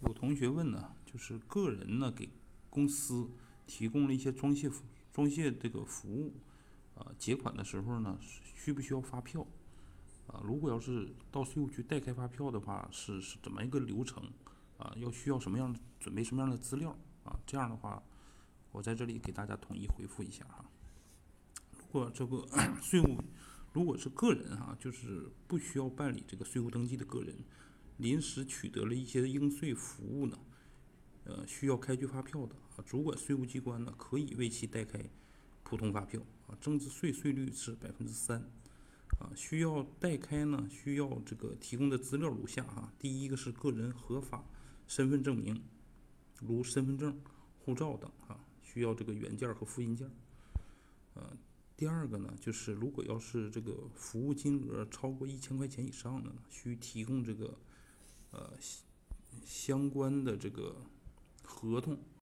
有同学问呢，就是个人呢给公司提供了一些装卸服装卸这个服务，啊，结款的时候呢，需不需要发票？啊，如果要是到税务局代开发票的话，是是怎么一个流程？啊，要需要什么样准备什么样的资料？啊，这样的话，我在这里给大家统一回复一下哈。如果这个 税务如果是个人哈，就是不需要办理这个税务登记的个人。临时取得了一些应税服务呢，呃，需要开具发票的啊，主管税务机关呢可以为其代开普通发票啊，增值税税率是百分之三啊，需要代开呢，需要这个提供的资料如下啊，第一个是个人合法身份证明，如身份证、护照等啊，需要这个原件和复印件，呃，第二个呢，就是如果要是这个服务金额超过一千块钱以上的呢，需提供这个。呃，相关的这个合同。